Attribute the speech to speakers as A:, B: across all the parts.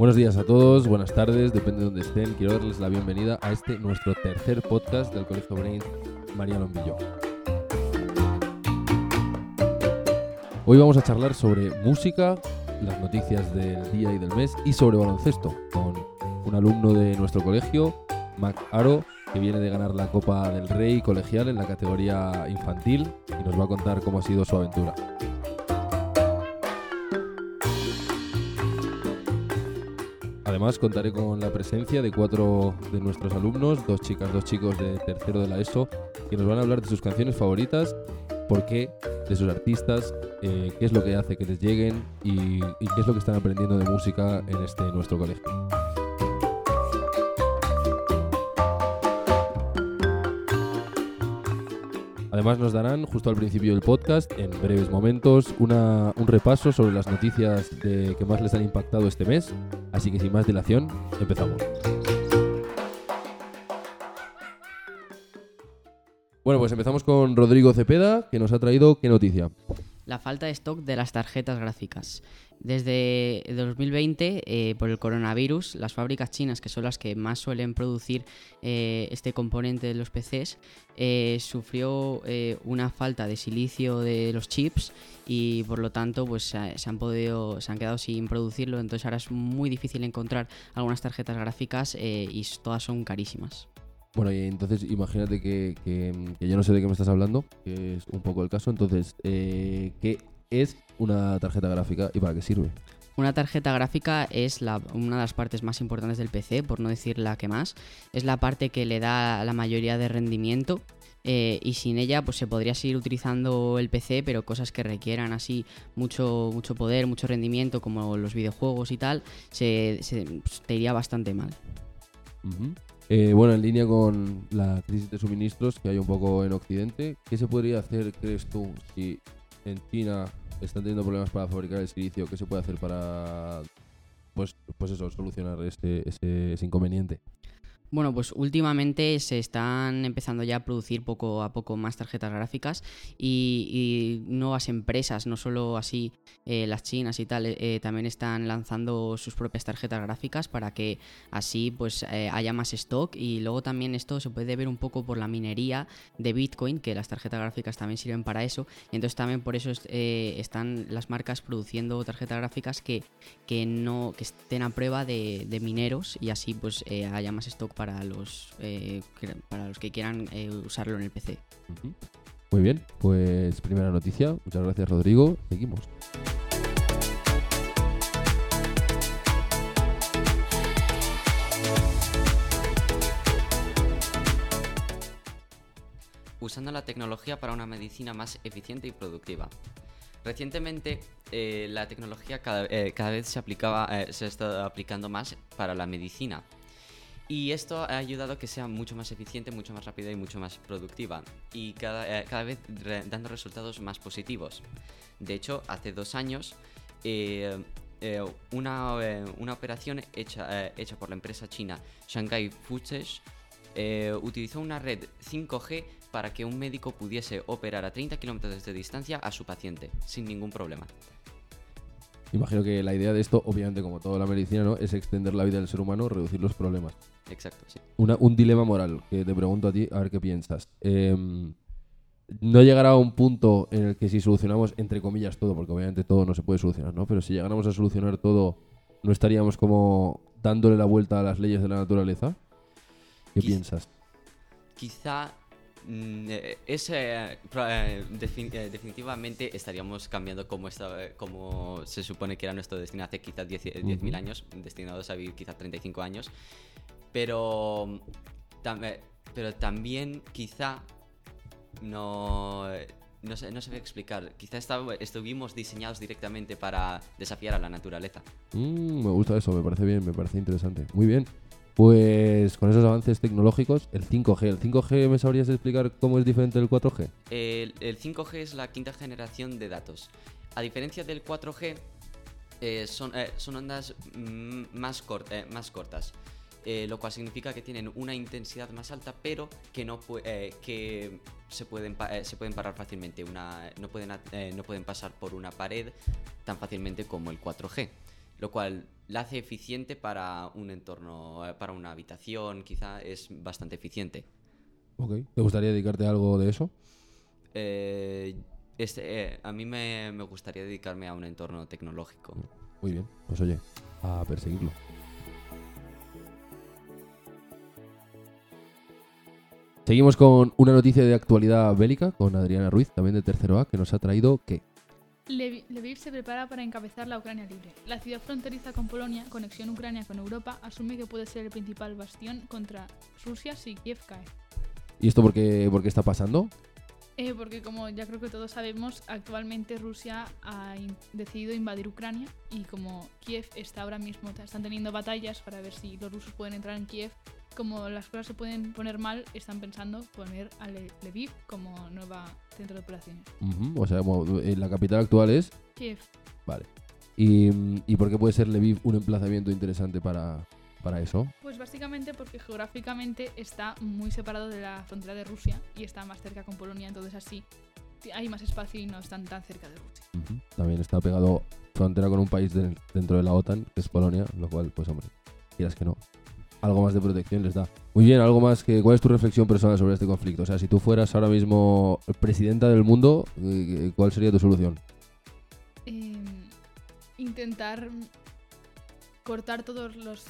A: Buenos días a todos, buenas tardes, depende de donde estén. Quiero darles la bienvenida a este nuestro tercer podcast del Colegio Brain María Lombillo. Hoy vamos a charlar sobre música, las noticias del día y del mes y sobre baloncesto con un alumno de nuestro colegio, Mac Aro, que viene de ganar la Copa del Rey colegial en la categoría infantil y nos va a contar cómo ha sido su aventura. Además contaré con la presencia de cuatro de nuestros alumnos, dos chicas, dos chicos de tercero de la ESO, que nos van a hablar de sus canciones favoritas, por qué, de sus artistas, eh, qué es lo que hace que les lleguen y, y qué es lo que están aprendiendo de música en este nuestro colegio. Además nos darán justo al principio del podcast, en breves momentos, una- un repaso sobre las noticias de- que más les han impactado este mes. Así que sin más dilación, empezamos. Bueno, pues empezamos con Rodrigo Cepeda, que nos ha traído qué noticia.
B: La falta de stock de las tarjetas gráficas. Desde 2020, eh, por el coronavirus, las fábricas chinas, que son las que más suelen producir eh, este componente de los PCs, eh, sufrió eh, una falta de silicio de los chips y por lo tanto pues, se, han podido, se han quedado sin producirlo. Entonces ahora es muy difícil encontrar algunas tarjetas gráficas eh, y todas son carísimas.
A: Bueno, y entonces imagínate que, que- que yo no sé de qué me estás hablando, que es un poco el caso. Entonces, eh, ¿qué es una tarjeta gráfica y para qué sirve?
B: Una tarjeta gráfica es la- una de las partes más importantes del PC, por no decir la que más. Es la parte que le da la mayoría de rendimiento. eh, y sin ella pues se podría seguir utilizando el PC, pero cosas que requieran así mucho, mucho poder, mucho rendimiento, como los videojuegos y tal, se, se- pues, te iría bastante mal.
A: Ujú. Eh, bueno, en línea con la crisis de suministros que hay un poco en Occidente, ¿qué se podría hacer, crees tú, si en China están teniendo problemas para fabricar el silicio? ¿Qué se puede hacer para, pues, pues eso, solucionar este, ese, ese inconveniente?
B: Bueno, pues últimamente se están empezando ya a producir poco a poco más tarjetas gráficas y, nuevas empresas, no solo así eh, las chinas y tal, eh, también están lanzando sus propias tarjetas gráficas para que así pues eh, haya más stock. Y luego también esto se puede ver un poco por la minería de Bitcoin, que las tarjetas gráficas también sirven para eso. Y entonces también por eso est- están las marcas produciendo tarjetas gráficas que, que no que estén a prueba de, de mineros y así pues haya más stock para los eh, que- para los que quieran eh, usarlo en el PC.
A: Muy bien, pues primera noticia. Muchas gracias, Rodrigo. Seguimos.
C: usando la tecnología para una medicina más eficiente y productiva. Recientemente, eh, la tecnología cada, eh, cada vez se, aplicaba, eh, se está aplicando más para la medicina. Y esto ha ayudado a que sea mucho más eficiente, mucho más rápida y mucho más productiva. Y cada, eh, vez dando resultados más positivos. De hecho, hace dos años, eh, eh, una, operación hecha, por la empresa china Shanghai eh, utilizó una red 5G para que un médico pudiese operar a 30 kilómetros de distancia a su paciente, sin ningún problema.
A: Imagino que la idea de esto, obviamente como toda la medicina, ¿no? es extender la vida del ser humano, reducir los problemas.
C: Exacto, sí.
A: Una- un dilema moral que te pregunto a ti, a ver qué piensas. Em, no llegará a un punto en el que si solucionamos, entre comillas, todo, porque obviamente todo no se puede solucionar, ¿no? Pero si llegáramos a solucionar todo, ¿no estaríamos como dándole la vuelta a las leyes de la naturaleza? ¿Qué
C: Quiz-
A: piensas?
C: Quizá mm, eh, es, eh, eh, defin- eh, definitivamente estaríamos cambiando como, esta- como se supone que era nuestro destino hace quizás 10 10.000
A: Ujú.
C: años, destinados a vivir quizás 35 años. Pero, tam- eh, pero también quizá no... No sé, no sé explicar. Quizá estuvimos diseñados directamente para desafiar a la naturaleza.
A: Mm, me gusta eso, me parece bien, me parece interesante. Muy bien. Pues con esos avances tecnológicos, el 5G. ¿El 5G me sabrías explicar cómo es diferente del 4G?
C: El, el 5G es la quinta generación de datos. A diferencia del 4G, eh, son, eh, son ondas mm, más, cort- eh, más cortas. Eh, lo cual significa que tienen una intensidad más alta, pero que no eh, que se pueden eh, se pueden parar fácilmente. Una, no pueden no pueden pasar por una pared tan fácilmente como el 4G. lo cual la hace eficiente para un entorno, para una habitación, quizá es bastante eficiente.
A: Ok. ¿Te gustaría dedicarte a algo de eso?
C: Este, a mí me, me gustaría dedicarme a un entorno tecnológico.
A: Muy bien. Pues oye, a perseguirlo. Seguimos con una noticia de actualidad bélica con Adriana Ruiz, también de Tercero A, que nos ha traído que
D: Lviv se prepara para encabezar la Ucrania libre. La ciudad fronteriza con Polonia, conexión Ucrania con Europa, asume que puede ser el principal bastión contra Rusia si Kiev cae.
A: ¿Y esto por qué, por qué está pasando?
D: Eh, porque como ya creo que todos sabemos, actualmente Rusia ha in- decidido invadir Ucrania y como Kiev está ahora mismo, están teniendo batallas para ver si los rusos pueden entrar en Kiev, como las cosas se pueden poner mal, están pensando poner a Le- Lviv como nueva centro de operaciones.
A: O sea, como, eh, la capital actual es...
D: Kiev.
A: Vale. ¿Y, ¿y por qué puede ser Lviv un emplazamiento interesante para, para eso?
D: Pues básicamente porque geográficamente está muy separado de la frontera de Rusia y está más cerca con Polonia, entonces así hay más espacio y no están tan cerca de Rusia.
A: También está pegado frontera con un país de- dentro de la OTAN, que es Polonia, lo cual, pues hombre, quieras que no, algo más de protección les da. Muy bien, algo más que... ¿Cuál es tu reflexión personal sobre este conflicto? O sea, si tú fueras ahora mismo presidenta del mundo, eh, ¿cuál sería tu solución?
D: Eh, intentar cortar todos los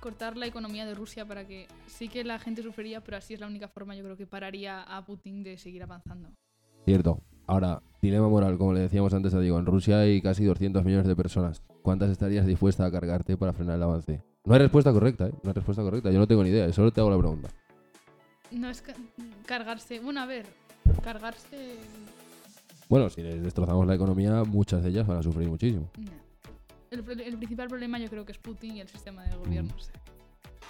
D: cortar la economía de Rusia para que sí que la gente sufriría, pero así es la única forma yo creo que pararía a Putin de seguir avanzando.
A: Cierto. Ahora, dilema moral, como le decíamos antes a Diego, en Rusia hay casi 200 millones de personas. ¿Cuántas estarías dispuesta a cargarte para frenar el avance? No hay respuesta correcta, ¿eh? No hay respuesta correcta. Yo no tengo ni idea, solo te hago la pregunta.
D: No es ca- cargarse, bueno, a ver, cargarse
A: Bueno, si les destrozamos la economía, muchas de ellas van a sufrir muchísimo.
D: no. El, pro- el principal problema yo creo que es Putin y el sistema de gobierno. o sea.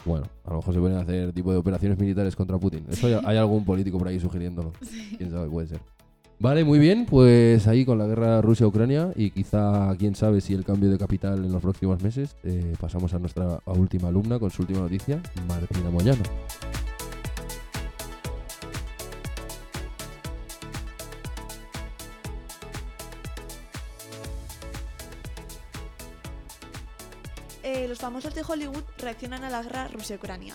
A: Bueno, a lo mejor se pueden hacer tipo de operaciones militares contra Putin. Eso hay, hay algún político por ahí sugiriéndolo. Quién sabe, puede ser. Vale, muy bien, pues ahí con la guerra Rusia-Ucrania y quizá, quién sabe si el cambio de capital en los próximos meses, eh, pasamos a nuestra última alumna con su última noticia, Martina Moyano.
E: Eh, los famosos de Hollywood reaccionan a la guerra Rusia-Ucrania.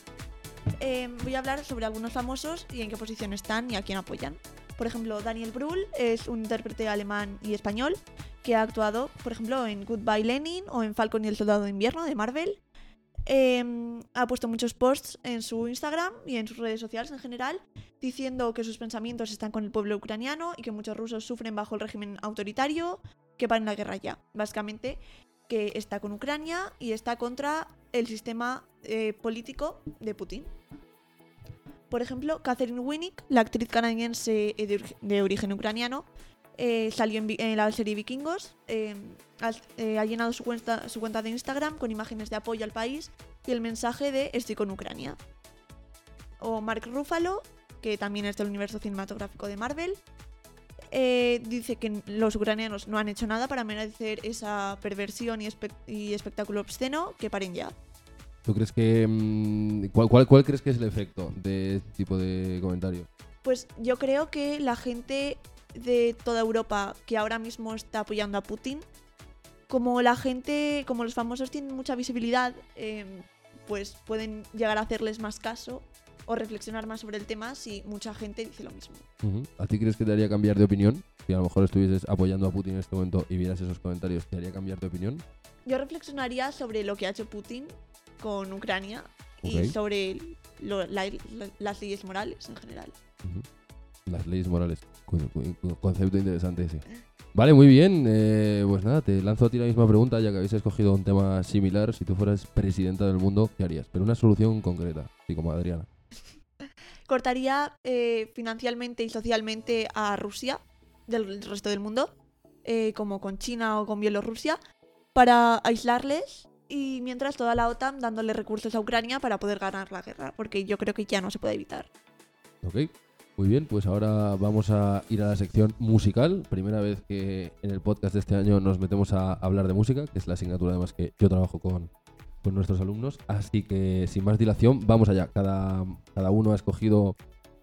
E: Eh, voy a hablar sobre algunos famosos y en qué posición están y a quién apoyan. Por ejemplo, Daniel Brühl es un intérprete alemán y español que ha actuado, por ejemplo, en Goodbye Lenin o en Falcon y el Soldado de Invierno de Marvel. Eh, ha puesto muchos posts en su Instagram y en sus redes sociales en general diciendo que sus pensamientos están con el pueblo ucraniano y que muchos rusos sufren bajo el régimen autoritario, que paren la guerra ya. Básicamente, que está con Ucrania y está contra el sistema eh, político de Putin. Por ejemplo, Catherine Winnick, la actriz canadiense eh, de, ori- de origen ucraniano, eh, salió en, la serie Vikingos, has- eh, ha llenado su cuenta, de Instagram con imágenes de apoyo al país y el mensaje de estoy con Ucrania. O Mark Ruffalo, que también es del universo cinematográfico de Marvel, dice que los ucranianos no han hecho nada para merecer esa perversión y espectáculo obsceno, que paren ya.
A: ¿Tú crees que... mm, ¿cuál, cuál, cuál crees que es el efecto de este tipo de comentarios?
E: Pues yo creo que la gente de toda Europa que ahora mismo está apoyando a Putin, como la gente, como los famosos tienen mucha visibilidad, eh, pues pueden llegar a hacerles más caso o reflexionar más sobre el tema si mucha gente dice lo mismo.
A: Ujú. ¿A ti crees que te haría cambiar de opinión? Si a lo mejor estuvieses apoyando a Putin en este momento y vieras esos comentarios, ¿te haría cambiar de opinión?
E: Yo reflexionaría sobre lo que ha hecho Putin con Ucrania y sobre lo- la- la- las leyes morales en general.
A: Las leyes morales. Concepto interesante ese. Vale, muy bien. eh, pues nada, te lanzo a ti la misma pregunta, ya que habéis escogido un tema similar. Si tú fueras presidenta del mundo, ¿qué harías? Pero una solución concreta, así como Adriana.
E: cortaría eh, financieramente y socialmente a Rusia del resto del mundo, eh, como con China o con Bielorrusia, para aislarles y mientras toda la OTAN dándole recursos a Ucrania para poder ganar la guerra, porque yo creo que ya no se puede evitar.
A: Ok, muy bien, pues ahora vamos a ir a la sección musical. Primera vez que en el podcast de este año nos metemos a hablar de música, que es la asignatura además que yo trabajo con, con nuestros alumnos. Así que sin más dilación, vamos allá. Cada, cada uno ha escogido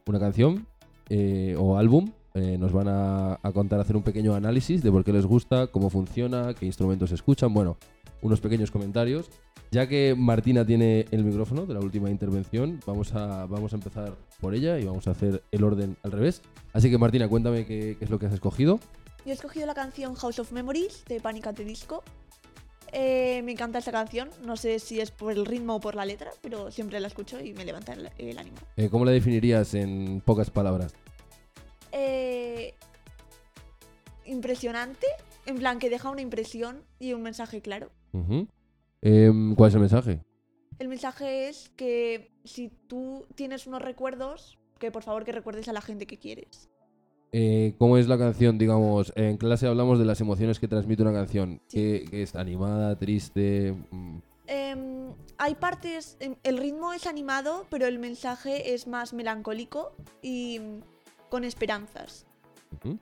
A: una canción eh, o álbum. Eh, nos van a, a contar, hacer un pequeño análisis de por qué les gusta, cómo funciona, qué instrumentos escuchan. Bueno, unos pequeños comentarios. Ya que Martina tiene el micrófono de la última intervención, vamos a, vamos a empezar por ella y vamos a hacer el orden al revés. Así que Martina, cuéntame qué, qué es lo que has escogido.
E: Yo he escogido la canción House of Memories de Panic! at the Disco. Eh, me encanta esta canción, no sé si es por el ritmo o por la letra, pero siempre la escucho y me levanta el, el ánimo.
A: Eh, ¿Cómo la definirías en pocas palabras?
E: Eh, impresionante, en plan que deja una impresión y un mensaje claro.
A: Ujú. Em, ¿Cuál es el mensaje?
E: El mensaje es que si tú tienes unos recuerdos, que por favor que recuerdes a la gente que quieres.
A: Eh, ¿Cómo es la canción? Digamos, en clase hablamos de las emociones que transmite una canción. ¿Qué, qué es? ¿Animada? ¿Triste? Mm,
E: Em, hay partes, em, el ritmo es animado, pero el mensaje es más melancólico y mm, con esperanzas.
A: ujú.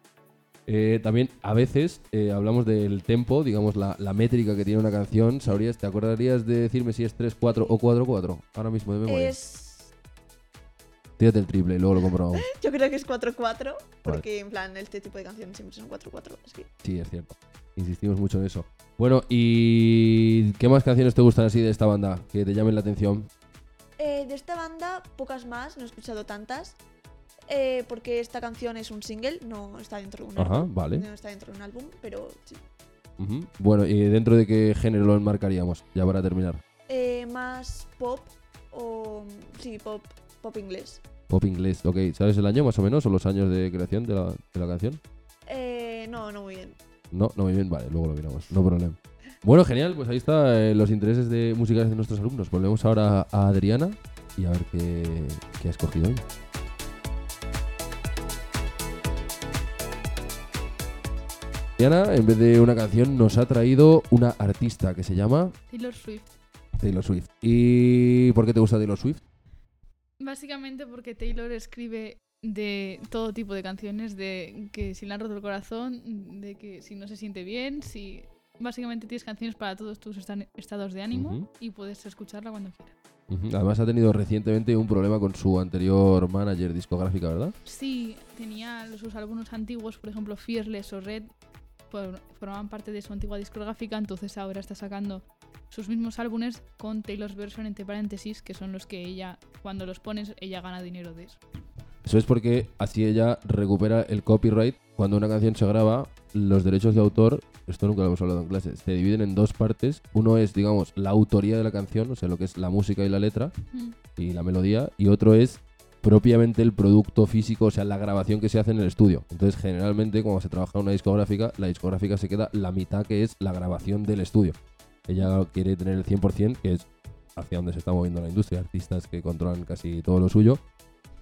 A: Eh, también a veces eh, hablamos del tempo, digamos la, la métrica que tiene una canción. ¿Sabrías, te acordarías de decirme si es 3-4 o 4-4? Ahora mismo de memoria.
E: Es,
A: Tírate el triple y luego lo comprobamos.
E: yo creo que es 4-4, porque en plan este tipo de canciones siempre son 4-4. así que-
A: Sí, es cierto. Insistimos mucho en eso. Bueno, ¿y qué más canciones te gustan así de esta banda? Que te llamen la atención.
E: Eh, de esta banda, pocas más, no he escuchado tantas. Eh, porque esta canción es un single, no está dentro de un
A: Ajá,
E: álbum.
A: vale.
E: No está dentro de un álbum, pero sí.
A: Bueno, ¿y dentro de qué género lo enmarcaríamos? Ya para terminar.
E: Eh, más pop o. Sí, pop, pop inglés.
A: Pop inglés, ok. ¿Sabes el año más o menos o los años de creación de la, de la canción?
E: Eh, no, no muy bien.
A: No, no muy bien, vale, luego lo miramos, no problema. Bueno, genial, pues ahí está los intereses de musicales de nuestros alumnos. Volvemos ahora a Adriana y a ver qué, qué ha escogido hoy. Adriana, en vez de una canción, nos ha traído una artista que se llama
D: Taylor Swift.
A: Taylor Swift. ¿Y por qué te gusta Taylor Swift?
D: Básicamente porque Taylor escribe de todo tipo de canciones, de que si le han roto el corazón, de que si no se siente bien, si... Básicamente tienes canciones para todos tus estados de ánimo y puedes escucharla cuando quieras.
A: Además ha tenido recientemente un problema con su anterior manager discográfica, ¿verdad?
D: Sí, tenía sus álbumes antiguos, por ejemplo Fearless o Red, formaban parte de su antigua discográfica, entonces ahora está sacando sus mismos álbumes con Taylor's version entre paréntesis, que son los que ella, cuando los pones, ella gana dinero de eso.
A: Eso es porque así ella recupera el copyright. Cuando una canción se graba, los derechos de autor, esto nunca lo hemos hablado en clase, se dividen en dos partes. Uno es, digamos, la autoría de la canción, o sea, lo que es la música y la letra
D: Mm.
A: y la melodía, y otro es propiamente el producto físico, o sea, la grabación que se hace en el estudio. Entonces, generalmente, cuando se trabaja en una discográfica, la discográfica se queda la mitad que es la grabación del estudio. Ella quiere tener el 100%, que es hacia donde se está moviendo la industria, artistas que controlan casi todo lo suyo.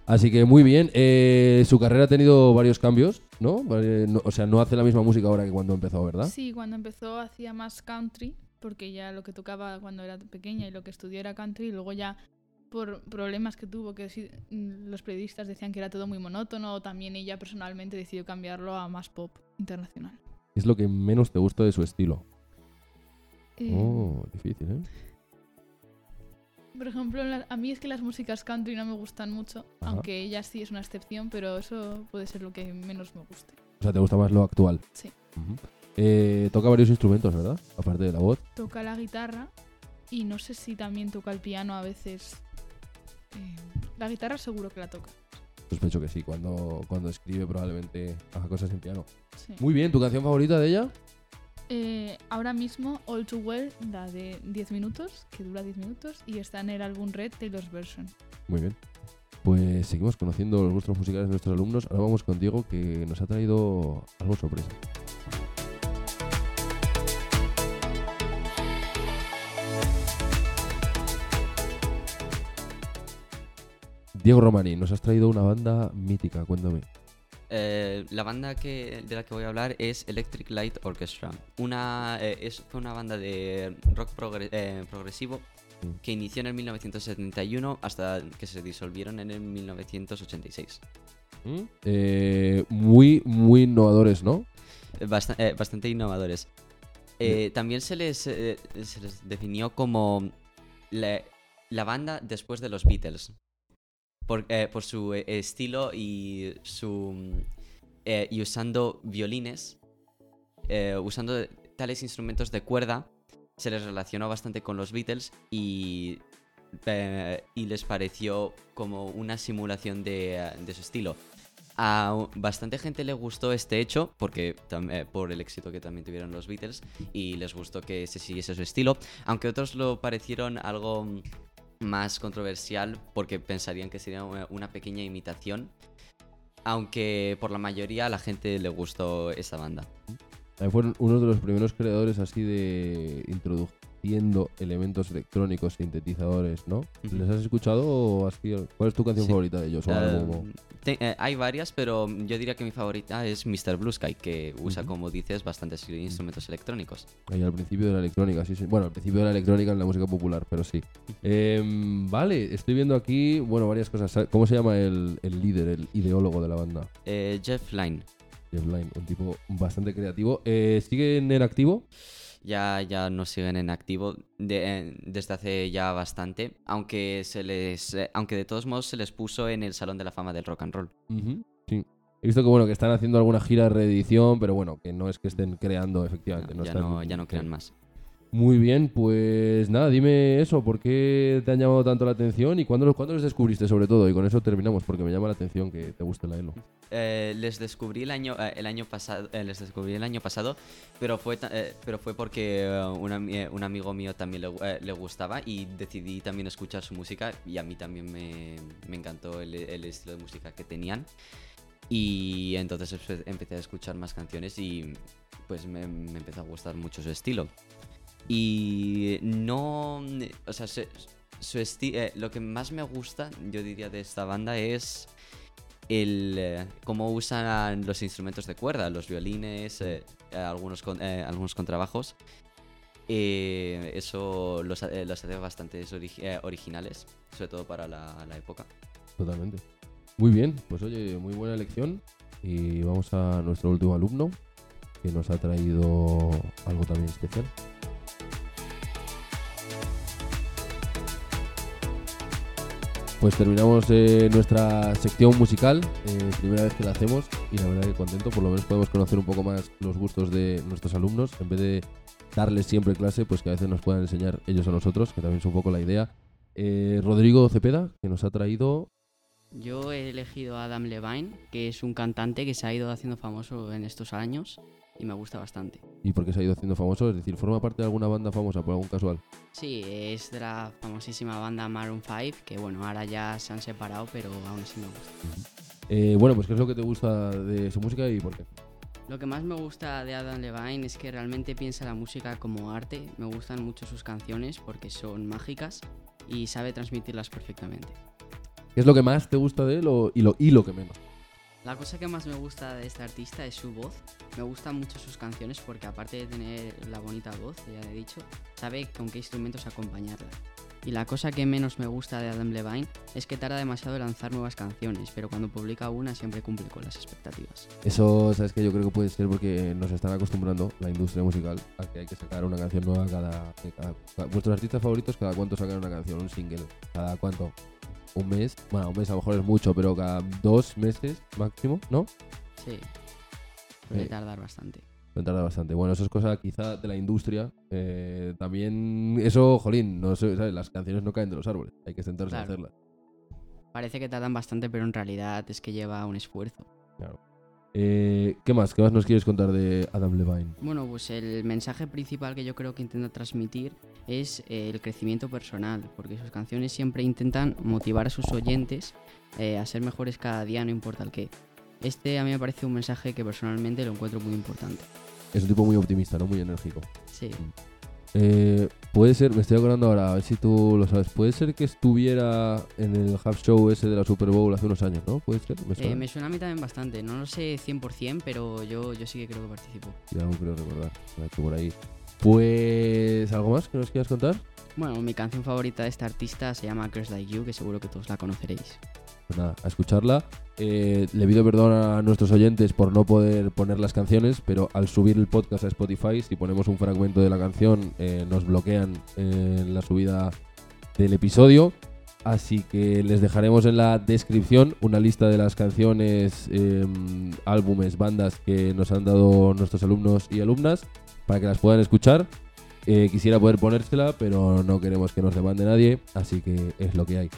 A: Así que muy bien, eh, su carrera ha tenido varios cambios, ¿no? No- O sea, no hace la misma música ahora que cuando empezó, ¿verdad?
D: Sí, cuando empezó hacía más country, porque ya lo que tocaba cuando era pequeña y lo que estudió era country, y luego ya por problemas que tuvo, que mm, los periodistas decían que era todo muy monótono, también ella personalmente decidió cambiarlo a más pop internacional.
A: Es lo que menos te gusta de su estilo.
D: Eh,
A: Oh, difícil, ¿eh?
D: Por ejemplo, a mí es que las músicas country no me gustan mucho,
A: Ajá.
D: aunque ella sí es una excepción, pero eso puede ser lo que menos me guste.
A: O sea, te gusta más lo actual.
D: Sí.
A: Ujú. Eh, toca varios instrumentos, ¿verdad? Aparte de la voz.
D: Toca la guitarra y no sé si también toca el piano a veces. Eh, la guitarra seguro que la toca.
A: Sospecho que sí, cuando, cuando escribe probablemente haga cosas en piano.
D: sí.
A: Muy bien, ¿tu canción favorita de ella?
D: Eh, ahora mismo All Too Well, la de 10 minutos, que dura 10 minutos, y está en el álbum Red Taylor's Version.
A: Muy bien. Pues seguimos conociendo los gustos musicales de nuestros alumnos. Ahora vamos con Diego, que nos ha traído algo sorpresa. Diego Romani, nos has traído una banda mítica, cuéntame.
C: Eh, la banda que, de la que voy a hablar es Electric Light Orchestra. Una, eh, es, fue una banda de rock progre- eh, progresivo
A: Mm.
C: que inició en el 1971 hasta que se disolvieron en el 1986.
A: Eh, muy, muy innovadores, ¿no?
C: Basta- bastante innovadores. También se les, se les definió como la, la banda después de los Beatles. Por, eh, por su eh, estilo y su. mm, eh, y usando violines. usando tales instrumentos de cuerda se les relacionó bastante con los Beatles y, y les pareció como una simulación de, de su estilo. A bastante gente le gustó este hecho, porque por el éxito que también tuvieron los Beatles, y les gustó que se siguiese su estilo, aunque otros lo parecieron algo mm, más controversial porque pensarían que sería una, pequeña imitación, aunque por la mayoría a la gente le gustó esta banda.
A: Fueron uno de los primeros creadores así de introduciendo elementos electrónicos, sintetizadores, ¿no? ¿Les has escuchado o has sido- ¿Cuál es tu canción
C: Sí.
A: favorita de ellos? O
C: Eh, te- eh, hay varias, pero yo diría que mi favorita es Mr. Blue Sky, que usa, como dices, bastantes instrumentos electrónicos.
A: Ahí al principio de la electrónica, sí, sí. Bueno, al principio de la electrónica en la música popular, pero sí. Em, vale, estoy viendo aquí, bueno, varias cosas. ¿Cómo se llama el, el líder, el ideólogo de la banda?
C: Eh, Jeff Lynne.
A: Jeff Lynne, un tipo bastante creativo. Eh, ¿Siguen en activo?
C: Ya, ya no siguen en activo de- desde hace ya bastante, aunque se les, eh, aunque de todos modos se les puso en el Salón de la Fama del Rock and Roll.
A: Sí. He visto que bueno que están haciendo alguna gira de reedición, pero bueno, que no es que estén creando efectivamente.
C: ya,
A: están-
C: no, ya no crean más.
A: Muy bien, pues nada, dime eso, ¿por qué te han llamado tanto la atención y cuándo, cuándo los descubriste sobre todo? Y con eso terminamos, porque me llama la atención que te guste la ELO.
C: Eh, les descubrí el año, eh, el año pasado, eh, les descubrí el año pasado, pero fue, pero fue porque un, ami- un amigo mío también le, gu- le gustaba y decidí también escuchar su música y a mí también me, me encantó el, estilo de música que tenían y entonces empe- empecé a escuchar más canciones y pues me empezó a gustar mucho su estilo y no, o sea, su, eh, lo que más me gusta, yo diría de esta banda es el eh, cómo usan los instrumentos de cuerda, los violines, eh, algunos, con- algunos contrabajos. Eso los, los hace bastante origi- originales, sobre todo para la, la época.
A: Totalmente. Muy bien, pues oye, muy buena elección. Y vamos a nuestro último alumno, que nos ha traído algo también especial. Pues terminamos eh, nuestra sección musical, eh, primera vez que la hacemos y la verdad que contento, por lo menos podemos conocer un poco más los gustos de nuestros alumnos, en vez de darles siempre clase, pues que a veces nos puedan enseñar ellos a nosotros, que también es un poco la idea. Eh, Rodrigo Cepeda, que nos ha traído
B: Yo he elegido a Adam Levine, que es un cantante que se ha ido haciendo famoso en estos años y me gusta bastante.
A: y por qué se ha ido haciendo famoso, es decir, forma parte de alguna banda famosa por algún casual.
B: Sí, es de la famosísima banda Maroon 5, que bueno, ahora ya se han separado, pero aún así me gusta.
A: Eh, bueno, pues ¿qué es lo que te gusta de su música y por qué?
B: Lo que más me gusta de Adam Levine es que realmente piensa la música como arte. Me gustan mucho sus canciones porque son mágicas y sabe transmitirlas perfectamente.
A: ¿Qué es lo que más te gusta de él o- y, lo, y lo que menos?
B: La cosa que más me gusta de este artista es su voz. Me gustan mucho sus canciones porque aparte de tener la bonita voz, ya he dicho, sabe con qué instrumentos acompañarla. Y la cosa que menos me gusta de Adam Levine es que tarda demasiado en lanzar nuevas canciones, pero cuando publica una siempre cumple con las expectativas.
A: Eso, sabes que yo creo que puede ser porque nos están acostumbrando la industria musical a que hay que sacar una canción nueva cada, cada- vuestros artistas favoritos cada cuánto sacan una canción, un single, cada cuánto, un mes, bueno, un mes a lo mejor es mucho, pero cada dos meses máximo, ¿no?
B: Sí, puede
A: Eh,
B: tardar bastante.
A: Me tarda bastante. Bueno, eso es cosa quizá de la industria. eh, también, eso, jolín, no sé, ¿sabes? las canciones no caen de los árboles. Hay que sentarse a
B: Claro.
A: hacerlas.
B: Parece que tardan bastante, pero en realidad es que lleva un esfuerzo.
A: Eh, ¿Qué más? ¿Qué más nos quieres contar de Adam Levine?
B: Bueno, pues el mensaje principal que yo creo que intenta transmitir es eh, el crecimiento personal, porque sus canciones siempre intentan motivar a sus oyentes eh, a ser mejores cada día, no importa el qué. Este a mí me parece un mensaje que personalmente lo encuentro muy importante.
A: Es un tipo muy optimista, ¿no? Muy enérgico.
B: Sí,
A: Eh, puede ser, me estoy acordando ahora, a ver si tú lo sabes. Puede ser que estuviera en el half show ese de la Super Bowl hace unos años, ¿no? Puede ser, me
B: Eh,
A: suena.
B: me suena a mí también bastante, no lo sé 100%, pero yo, yo sí que creo que participó.
A: Sí, algo creo recordar. por ahí. Pues, ¿algo más que nos quieras contar?
B: Bueno, mi canción favorita de este artista se llama Girls Like You, que seguro que todos la conoceréis.
A: Pues nada, a escucharla. Eh, le pido perdón a nuestros oyentes por no poder poner las canciones, pero al subir el podcast a Spotify, si ponemos un fragmento de la canción, eh, nos bloquean eh, la subida del episodio. Así que les dejaremos en la descripción una lista de las canciones, eh, álbumes, bandas que nos han dado nuestros alumnos y alumnas para que las puedan escuchar. Eh, quisiera poder ponérsela, pero no queremos que nos demande nadie, así que es lo que hay.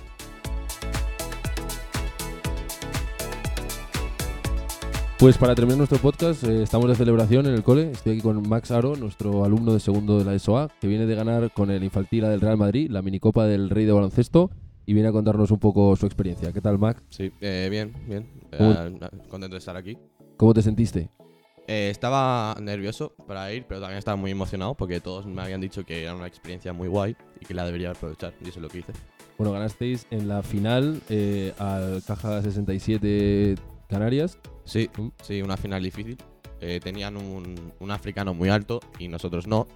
A: Pues para terminar nuestro podcast, eh, estamos de celebración en el cole. Estoy aquí con Max Aro, nuestro alumno de segundo de la ESOA, que viene de ganar con el Infantila del Real Madrid la minicopa del Rey de Baloncesto y viene a contarnos un poco su experiencia. ¿Qué tal, Max?
F: Sí, eh, bien, bien.
A: ¿Cómo-
F: Eh, contento de estar aquí.
A: ¿Cómo te sentiste?
F: Eh, estaba nervioso para ir, pero también estaba muy emocionado porque todos me habían dicho que era una experiencia muy guay y que la debería aprovechar. Y eso es lo que hice.
A: Bueno, ganasteis en la final eh, al Caja 67 Canarias.
F: Sí,
A: Mm.
F: sí, una final difícil. Eh, tenían un, un africano muy alto y nosotros no.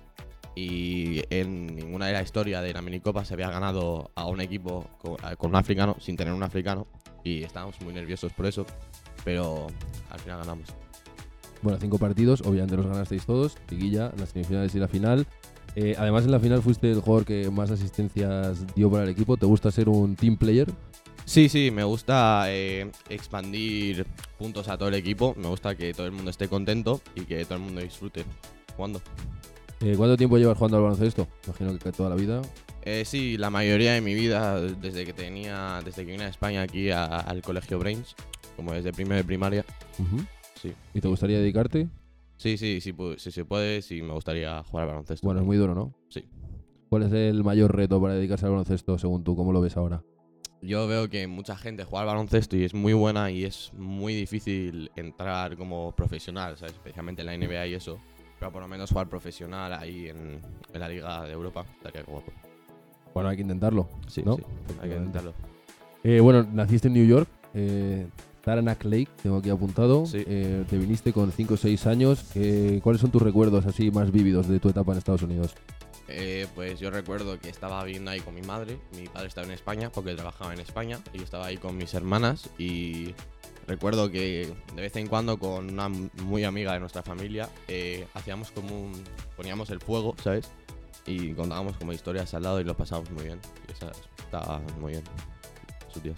F: Y en ninguna de la historia de la minicopa se había ganado a un equipo con, con un africano sin tener un africano. Y estábamos muy nerviosos por eso. Pero al final ganamos.
A: Bueno, cinco partidos, obviamente los ganasteis todos. Liguilla, las semifinales y la final. Eh, además, en la final fuiste el jugador que más asistencias dio para el equipo. ¿Te gusta ser un team player?
F: Sí, sí, me gusta eh, expandir puntos a todo el equipo. Me gusta que todo el mundo esté contento y que todo el mundo disfrute jugando.
A: Eh, ¿Cuánto tiempo llevas jugando al baloncesto? Imagino que toda la vida.
F: Eh, sí, la mayoría de mi vida, desde que tenía, desde que vine a España aquí a- al colegio Brains, como desde primero de primaria.
A: Ujú.
F: Sí.
A: ¿Y te gustaría dedicarte?
F: Sí, sí, sí, pu- si se puede, sí me gustaría jugar al baloncesto.
A: Bueno, es muy duro, ¿no?
F: Sí.
A: ¿Cuál es el mayor reto para dedicarse al baloncesto según tú? ¿Cómo lo ves ahora?
F: Yo veo que mucha gente juega al baloncesto y es muy buena y es muy difícil entrar como profesional, ¿sabes? Especialmente en la NBA y eso. Pero por lo menos jugar profesional ahí en, en la Liga de Europa estaría guapo.
A: Bueno, hay que intentarlo.
F: Sí,
A: ¿no?
F: sí, hay que intentarlo.
A: Eh, bueno, naciste en New York, eh, Taranac Lake, tengo aquí apuntado.
F: Sí.
A: Eh, te viniste con 5 o 6 años. Eh, ¿Cuáles son tus recuerdos así más vívidos de tu etapa en Estados Unidos?
F: Eh, pues yo recuerdo que estaba viviendo ahí con mi madre. Mi padre estaba en España porque trabajaba en España y yo estaba ahí con mis hermanas y recuerdo que de vez en cuando con una muy amiga de nuestra familia eh, hacíamos como un... poníamos el fuego, ¿sabes? Y contábamos como historias al lado y lo pasábamos muy bien. Y esa estaba muy bien. Días.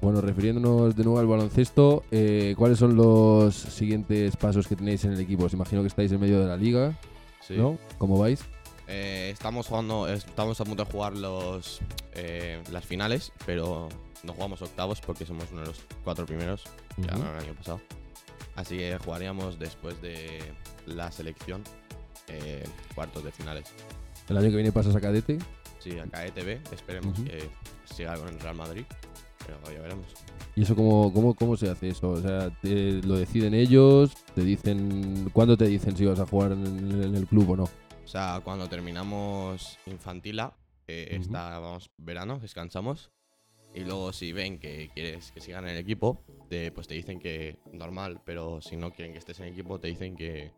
A: Bueno, refiriéndonos de nuevo al baloncesto, eh, ¿cuáles son los siguientes pasos que tenéis en el equipo? Os imagino que estáis en medio de la liga,
F: Sí.
A: ¿no? ¿Cómo vais?
F: Eh, estamos jugando, estamos a punto de jugar los, eh, las finales, pero no jugamos octavos porque somos uno de los cuatro primeros. Ya
A: Ujú.
F: ganaron el año pasado. Así que jugaríamos después de la selección eh, cuartos de finales.
A: El año que viene pasas a cadete.
F: Sí, acá ETB, esperemos
A: Ujú.
F: que siga con el Real Madrid, pero ya veremos.
A: ¿Y eso cómo, cómo, cómo se hace eso? O sea, te- ¿lo deciden ellos? ¿Te dicen cuándo te dicen si vas a jugar en, en el club o no?
F: O sea, cuando terminamos Infantila, eh, estábamos verano, descansamos. Y luego si ven que quieres que sigan en el equipo, te- pues te dicen que normal, pero si no quieren que estés en el equipo, te dicen que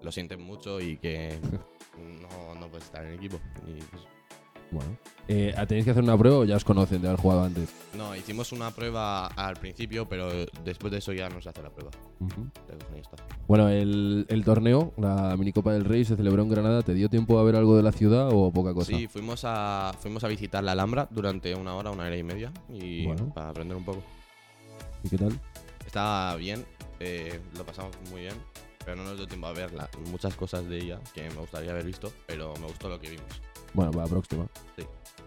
F: lo sienten mucho y que no, no puedes estar en el equipo. Y, pues,
A: Bueno. Eh, ¿Tenéis que hacer una prueba o ya os conocen de haber jugado antes?
F: no, hicimos una prueba al principio, pero después de eso ya no se hace la prueba.
A: Bueno, el, el torneo, la minicopa del Rey, se celebró en Granada. ¿Te dio tiempo a ver algo de la ciudad o poca cosa?
F: Sí, fuimos a, fuimos a visitar la Alhambra durante una hora, una hora y media, y
A: Bueno.
F: para aprender un poco.
A: ¿Y qué tal?
F: Está bien, eh, lo pasamos muy bien, pero no nos dio tiempo a ver la- muchas cosas de ella que me gustaría haber visto, pero me gustó lo que vimos.
A: Bueno, para la próxima.
F: Sí.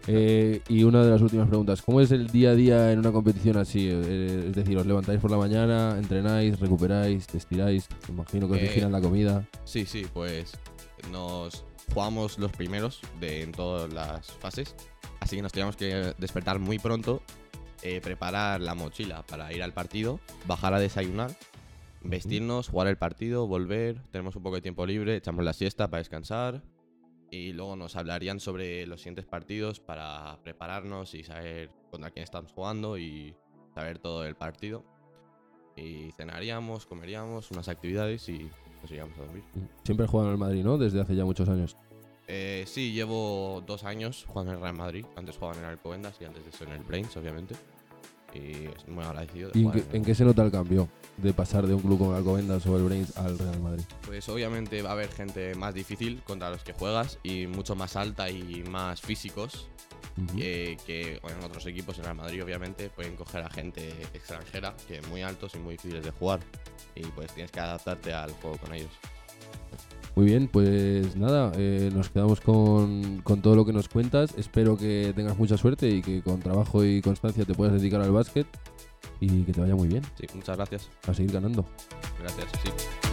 A: Eh, y una de las últimas preguntas. ¿Cómo es el día a día en una competición así? Eh, es decir, ¿os levantáis por la mañana, entrenáis, recuperáis, te estiráis? Imagino que os
F: Eh,
A: vigilan la comida.
F: Sí, sí, pues nos jugamos los primeros de, en todas las fases, así que nos teníamos que despertar muy pronto, eh, preparar la mochila para ir al partido, bajar a desayunar, vestirnos, jugar el partido, volver, tenemos un poco de tiempo libre, echamos la siesta para descansar y luego nos hablarían sobre los siguientes partidos para prepararnos y saber contra quién estamos jugando y saber todo el partido. Y cenaríamos, comeríamos, unas actividades y nos iríamos a dormir.
A: Siempre has jugado en el Madrid, ¿no? Desde hace ya muchos años.
F: Eh, sí, llevo dos años jugando en el Real Madrid. Antes jugaba en el Alcobendas y antes de eso en el Brains, obviamente. Y es muy agradecido de
A: ¿Y en
F: jugar
A: qué,
F: en
A: se nota el cambio de pasar de un club como Alcobendas o el Brains al Real Madrid?
F: Pues obviamente va a haber gente más difícil contra los que juegas y mucho más alta y más físicos eh, que en otros equipos en el Real Madrid obviamente pueden coger a gente extranjera que es muy altos y muy difíciles de jugar y pues tienes que adaptarte al juego con ellos.
A: Muy bien, pues nada, eh, nos quedamos con, con todo lo que nos cuentas. Espero que tengas mucha suerte y que con trabajo y constancia te puedas dedicar al básquet y que te vaya muy bien.
F: Sí, muchas gracias.
A: A seguir ganando.
F: Gracias, sí.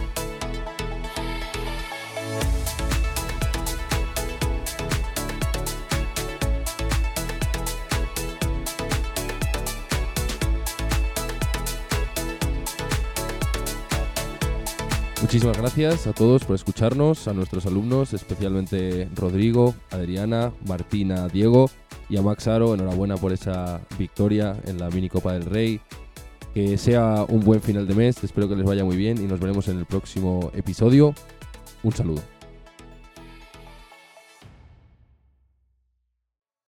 A: Muchísimas gracias a todos por escucharnos, a nuestros alumnos, especialmente Rodrigo, Adriana, Martina, Diego y a Max Aro. Enhorabuena por esa victoria en la mini Copa del Rey. Que sea un buen final de mes, espero que les vaya muy bien y nos veremos en el próximo episodio. Un saludo.